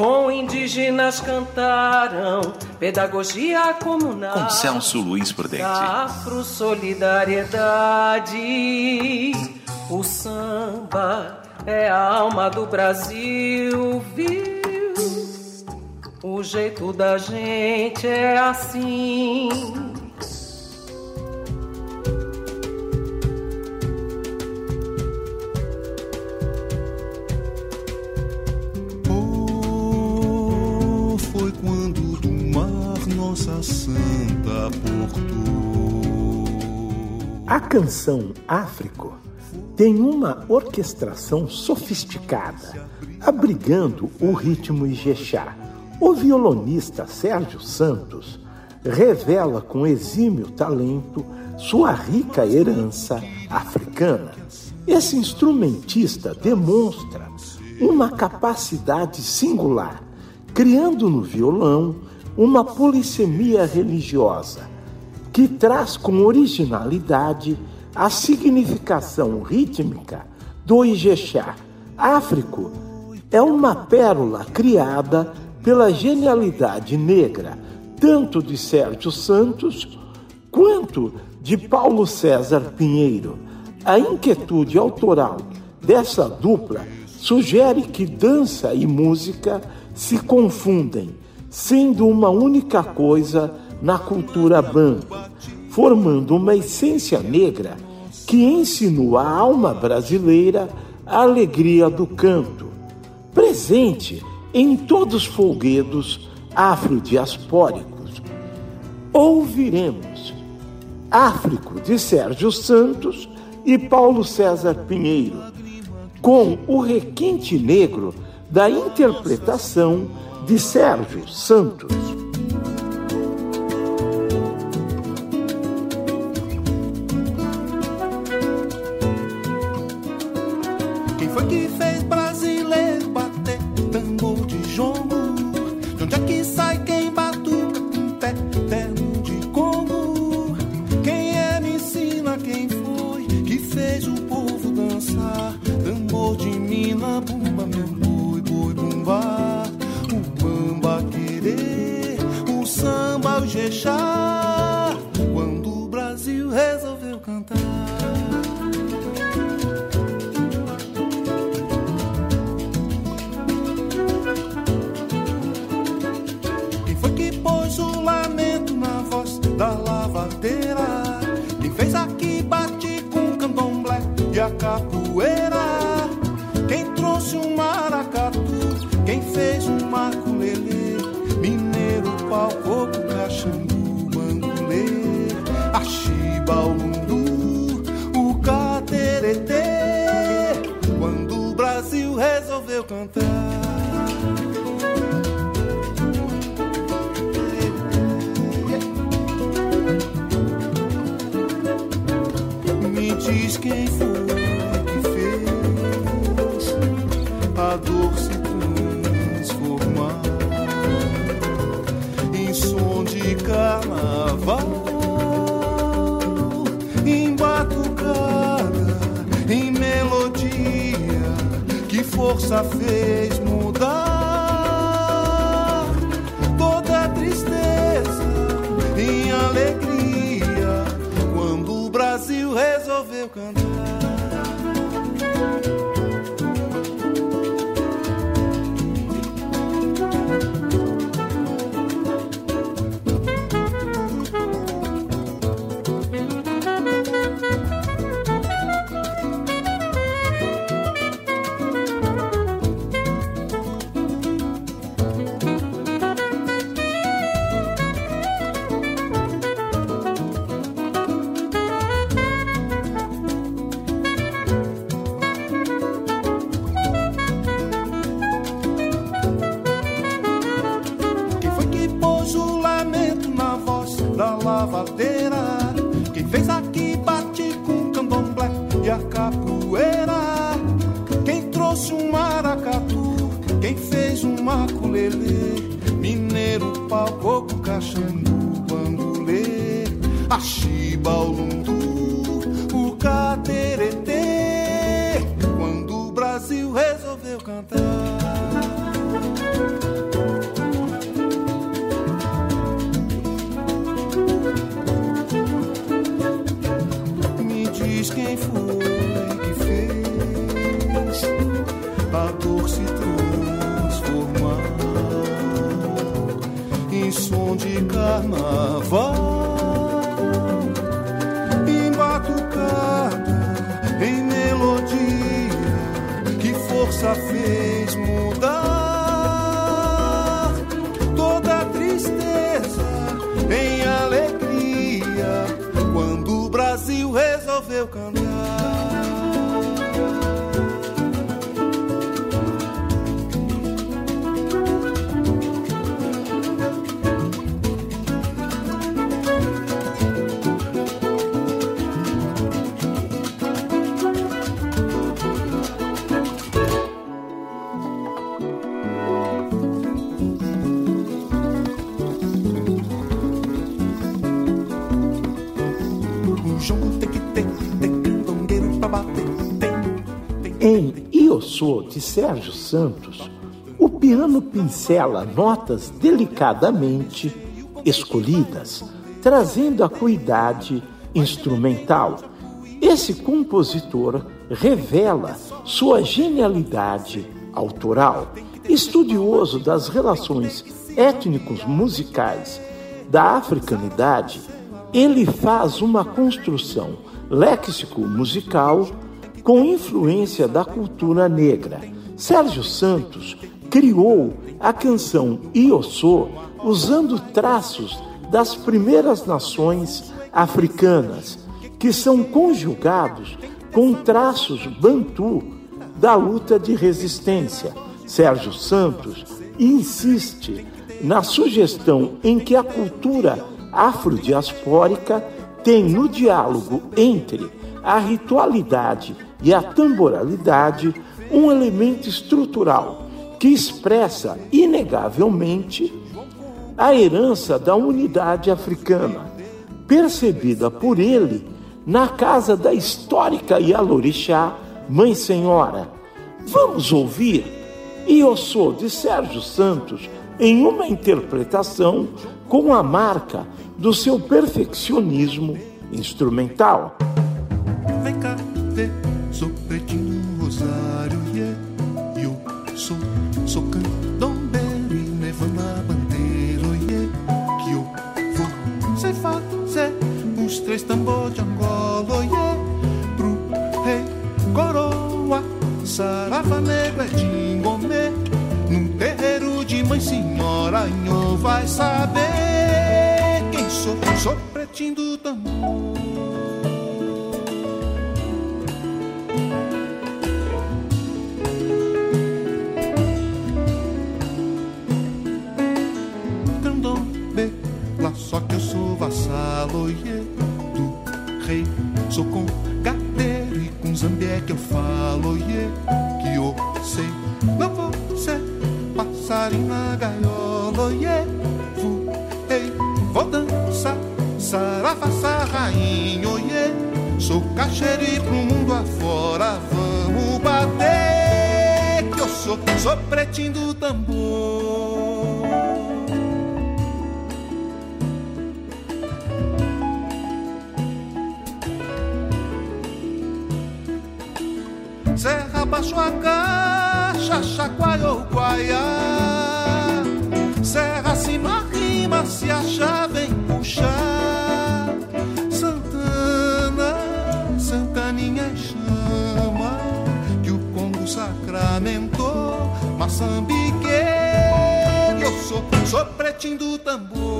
com indígenas cantaram pedagogia comunal. Luiz Prudente. Afro solidariedade, o samba é a alma do Brasil, viu? O jeito da gente é assim. Nossa santa portou. A canção Áfrico tem uma orquestração sofisticada, abrigando o ritmo Ijexá. O violonista Sérgio Santos revela com exímio talento sua rica herança africana. Esse instrumentista demonstra uma capacidade singular, criando no violão uma polissemia religiosa que traz com originalidade a significação rítmica do Ijexá. Áfrico é uma pérola criada pela genialidade negra, tanto de Sérgio Santos quanto de Paulo César Pinheiro. A inquietude autoral dessa dupla sugere que dança e música se confundem sendo uma única coisa na cultura banto, formando uma essência negra que ensinou à alma brasileira a alegria do canto, presente em todos os folguedos afrodiaspóricos. Ouviremos Áfrico de Sérgio Santos e Paulo César Pinheiro, com o requinte negro da interpretação de Sérgio Santos. Brasil resolveu cantar. Me diz quem foi que fez a dor força fez Em Iossô, de Sérgio Santos, o piano pincela notas delicadamente escolhidas, trazendo a cuidade instrumental. Esse compositor revela sua genialidade autoral. Estudioso das relações étnicos musicais da africanidade, ele faz uma construção léxico-musical com influência da cultura negra. Sérgio Santos criou a canção Iossô usando traços das primeiras nações africanas, que são conjugados com traços bantu da luta de resistência. Sérgio Santos insiste na sugestão em que a cultura afrodiaspórica tem no diálogo entre a ritualidade e a tamboralidade um elemento estrutural que expressa inegavelmente a herança da unidade africana, percebida por ele na casa da histórica Yalorixá, Mãe Senhora. Vamos ouvir Iossô de Sérgio Santos em uma interpretação com a marca do seu perfeccionismo instrumental. Sou pretinho rosário, yeah. Eu sou, sou candombeiro e levando a bandeira, yeah. Que eu vou sem fazer os três tambores de Angola, yeah. Pro rei coroa, sarava negro é dingomê. Num terreiro de mãe senhora, nho vai saber quem sou, sou pretinho do tambor. Que eu falo yeah, que eu sei. Não vou ser passarinho na gaiola yeah, vou, ei, vou dançar. Sarafaça rainho yeah. Sou caixeiro pro mundo afora. Vamos bater que eu sou, sou pretinho do tambor. Serra baixo a caixa, chacoalhou guaiá. Serra cima rima, se achar vem puxar. Santana, Santaninha chama, que o Congo sacramentou. Moçambique, eu sou, sou pretinho do tambor.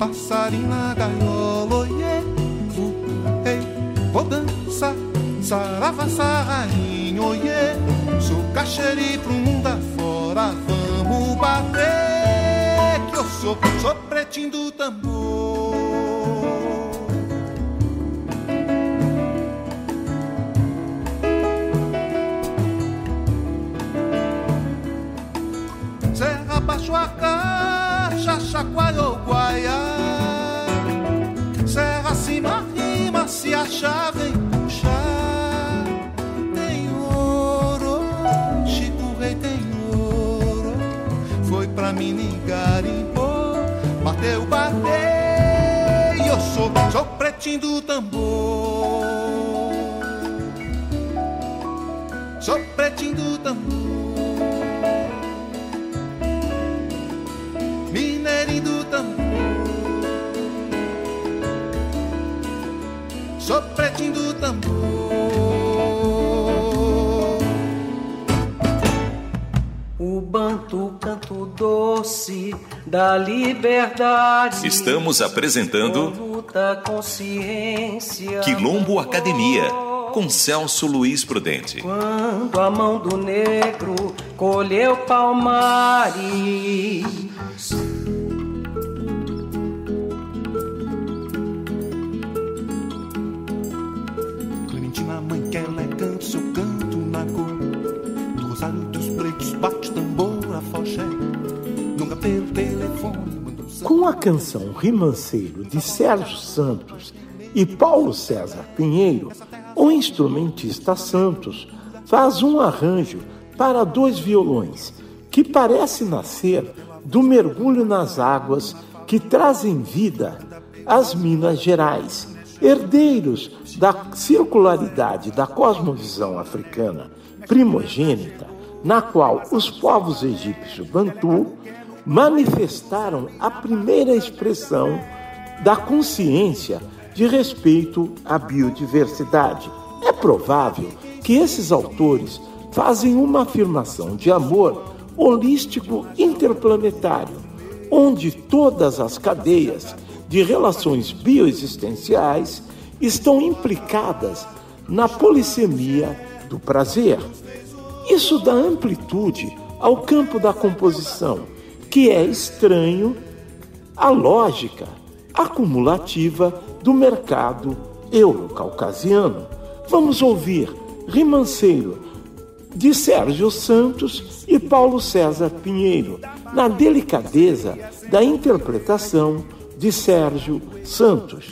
Passarinho na gaiola yeah, rei. Vou dançar, sarava, sarrainho yeah. Sou caixeri pro mundo afora, vamos bater que eu sou, sou pretinho do tambor. sua caixa, chacoalhou guaia. Se achar, vem puxar. Tem ouro, Chico Rei tem ouro. Foi pra mim garimpou, bateu, bateu. Eu sou, sou pretinho do tambor. Sou pretinho do tambor. Canto doce da liberdade. Estamos apresentando luta, consciência, Quilombo Academia com Celso Luiz Prudente. Quando a mão do negro colheu palmares Com a canção Rimanceiro de Sérgio Santos e Paulo César Pinheiro, o instrumentista Santos faz um arranjo para dois violões que parece nascer do mergulho nas águas que trazem vida às Minas Gerais, herdeiros da circularidade da cosmovisão africana primogênita, na qual os povos egípcios Bantu manifestaram a primeira expressão da consciência de respeito à biodiversidade. É provável que esses autores fazem uma afirmação de amor holístico interplanetário, onde todas as cadeias de relações bioexistenciais estão implicadas na polissemia do prazer. Isso dá amplitude ao campo da composição que é estranho à lógica acumulativa do mercado euro-caucasiano. Vamos ouvir Rimanceiro de Sérgio Santos e Paulo César Pinheiro, na delicadeza da interpretação de Sérgio Santos.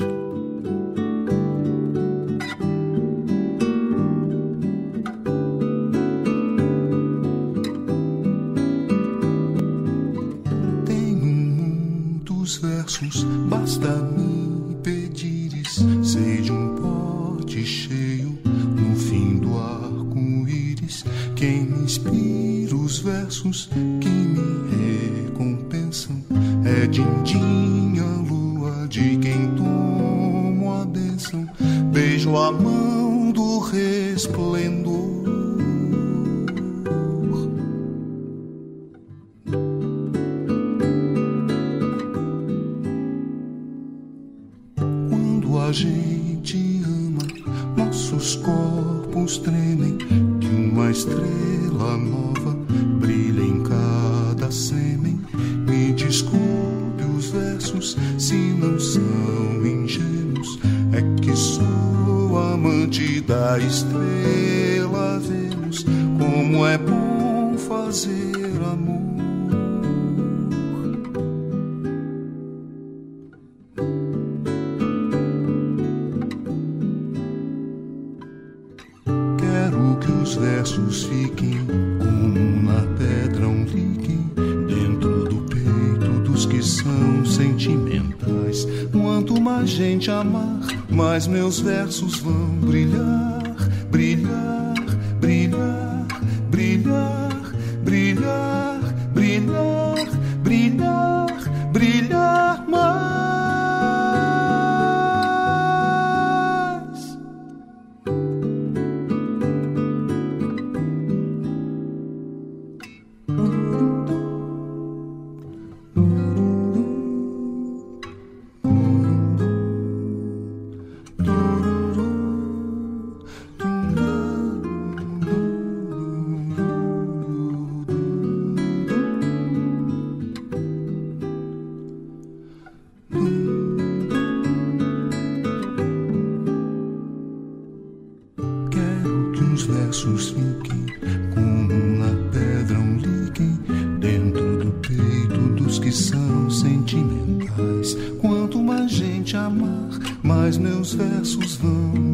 Meus versos vão lose them.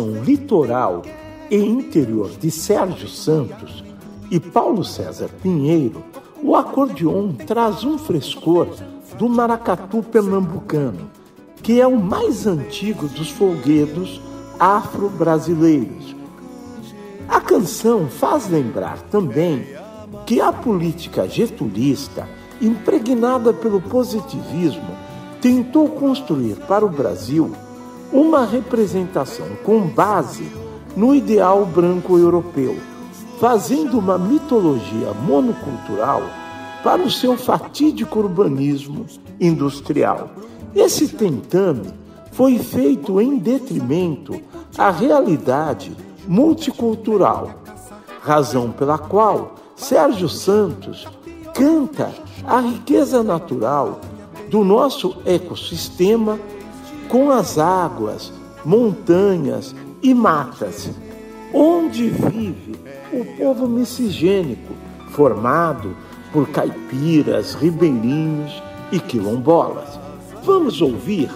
Litoral e Interior de Sérgio Santos e Paulo César Pinheiro, o acordeon traz um frescor do maracatu pernambucano, que é o mais antigo dos folguedos afro-brasileiros. A canção faz lembrar também que a política getulista, impregnada pelo positivismo, tentou construir para o Brasil uma representação com base no ideal branco europeu, fazendo uma mitologia monocultural para o seu fatídico urbanismo industrial. Esse tentame foi feito em detrimento à realidade multicultural, razão pela qual Sérgio Santos canta a riqueza natural do nosso ecossistema com as águas, montanhas e matas, onde vive o povo miscigênico, formado por caipiras, ribeirinhos e quilombolas. Vamos ouvir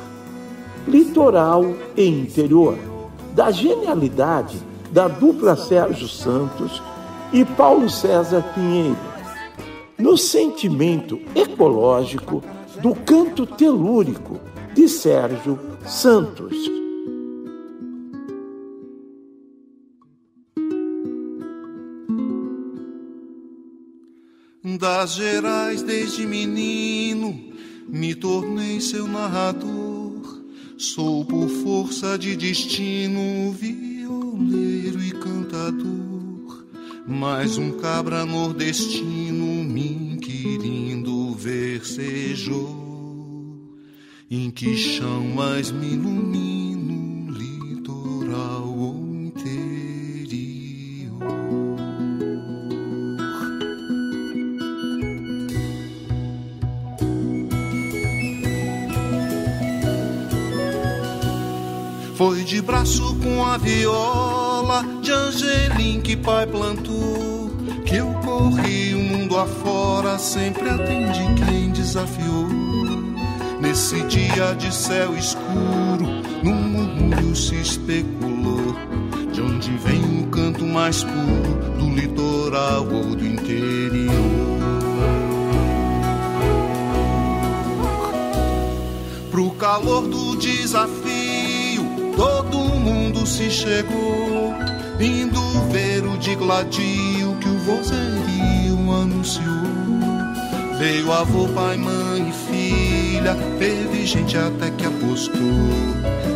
Litoral e Interior, da genialidade da dupla Sérgio Santos e Paulo César Pinheiro, no sentimento ecológico do canto telúrico de Sérgio Santos. Das Gerais desde menino me tornei seu narrador. Sou por força de destino violeiro e cantador. Mais um cabra nordestino me inquirindo versejou. Em que chão mais me ilumino, litoral ou interior? Foi de braço com a viola de Angelim que pai plantou. Que eu corri o mundo afora, sempre atendi quem desafiou. Nesse dia de céu escuro, num murmúrio se especulou de onde vem o canto mais puro do litoral ou do interior. Pro calor do desafio, todo mundo se chegou, indo ver o de gladio que o vozerio anunciou. Veio avô, pai, mãe e teve gente até que apostou.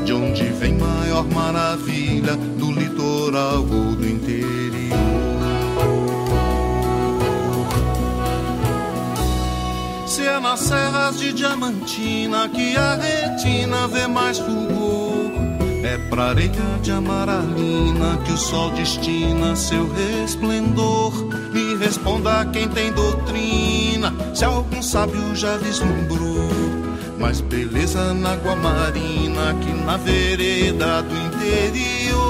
De onde vem maior maravilha, do litoral ou do interior? Se é nas serras de Diamantina que a retina vê mais fulgor. É pra areia de amaralina que o sol destina seu resplendor. Me responda quem tem doutrina, se algum sábio já vislumbrou. Mais beleza na água marina que na vereda do interior.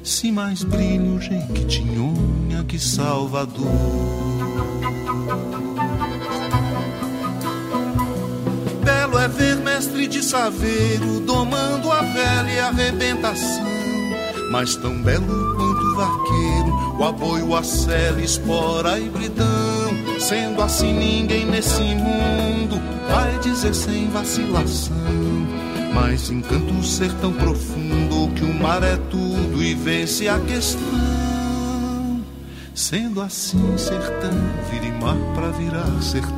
Se mais brilho Jequitinhonha que Salvador. Belo é ver mestre de saveiro domando a velha arrebentação. Mas tão belo quanto o vaqueiro, o aboio, a cela, espora e bridão. Sendo assim, ninguém nesse mundo vai dizer sem vacilação. Mas encanta o ser tão profundo que o mar é tudo e vence a questão. Sendo assim, sertão, vire mar pra virar sertão.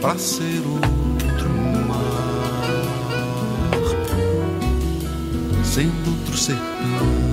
Pra ser outro mar, sendo outro sertão.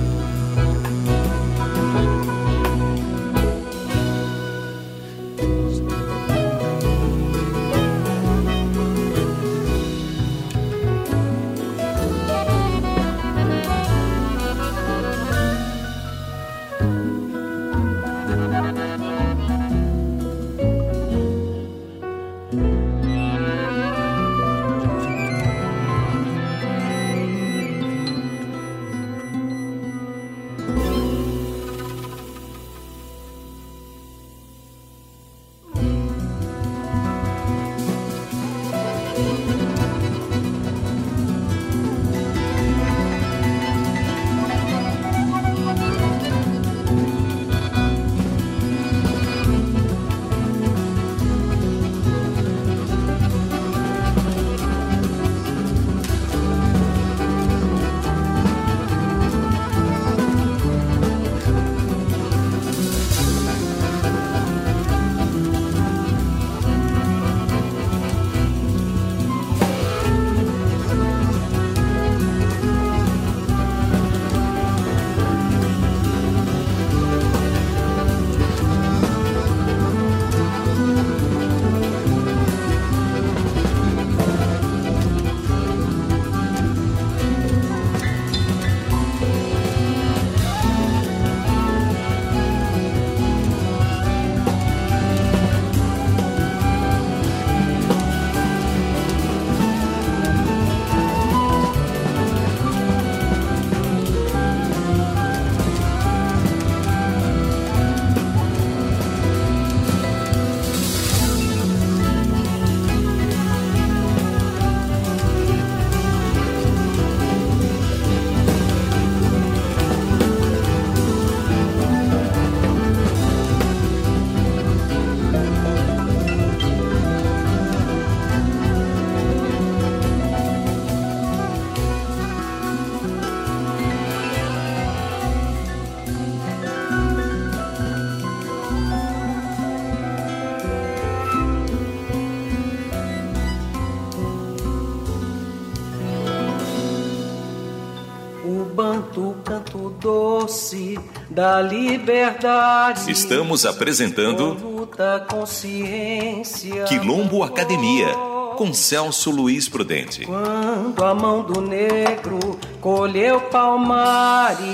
Doce da liberdade. Estamos apresentando luta, consciência, Quilombo Academia com Celso Luiz Prudente. Quando a mão do negro colheu palmares.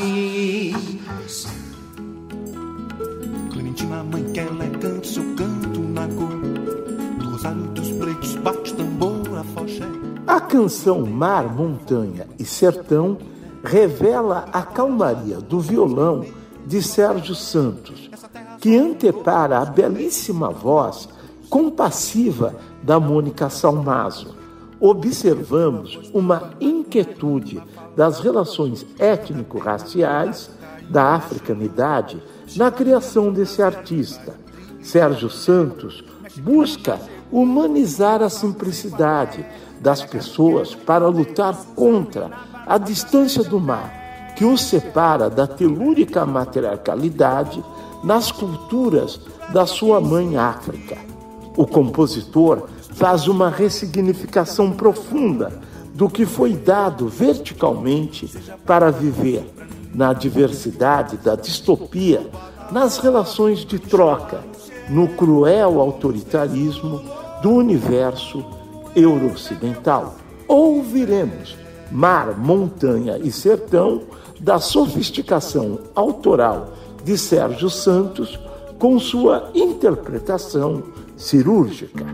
Clementina, mãe, que elegante seu canto na cor. Do rosário dos pretos bate tambor, a foché. A canção Mar, Montanha e Sertão revela a calmaria do violão de Sérgio Santos, que antepara a belíssima voz compassiva da Mônica Salmazo. Observamos uma inquietude das relações étnico-raciais da africanidade na criação desse artista. Sérgio Santos busca humanizar a simplicidade das pessoas para lutar contra a distância do mar, que os separa da telúrica matriarcalidade nas culturas da sua mãe África. O compositor faz uma ressignificação profunda do que foi dado verticalmente para viver na diversidade da distopia, nas relações de troca, no cruel autoritarismo do universo euro-ocidental. Ouviremos Mar, Montanha e Sertão da sofisticação autoral de Sérgio Santos com sua interpretação cirúrgica.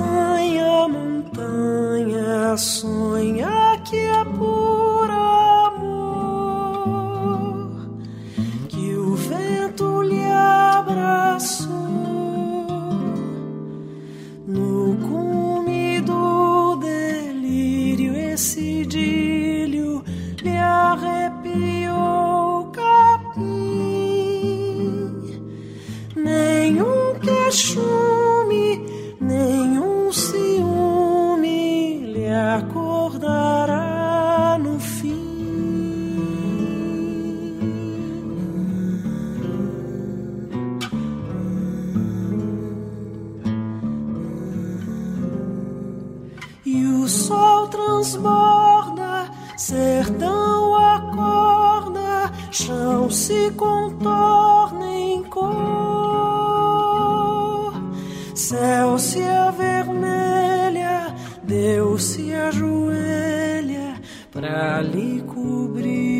Se assanha, a montanha sonha que é por céu se avermelha, Deus se ajoelha pra lhe cobrir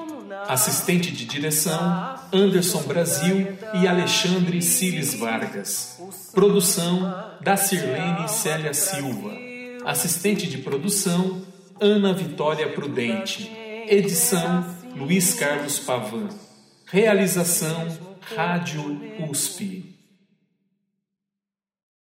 Assistente de direção: Anderson Brasil e Alexandre Ciles Vargas. Produção: da Sirlene Célia Silva. Assistente de produção: Ana Vitória Prudente. Edição: Luiz Carlos Pavan. Realização: Rádio USP.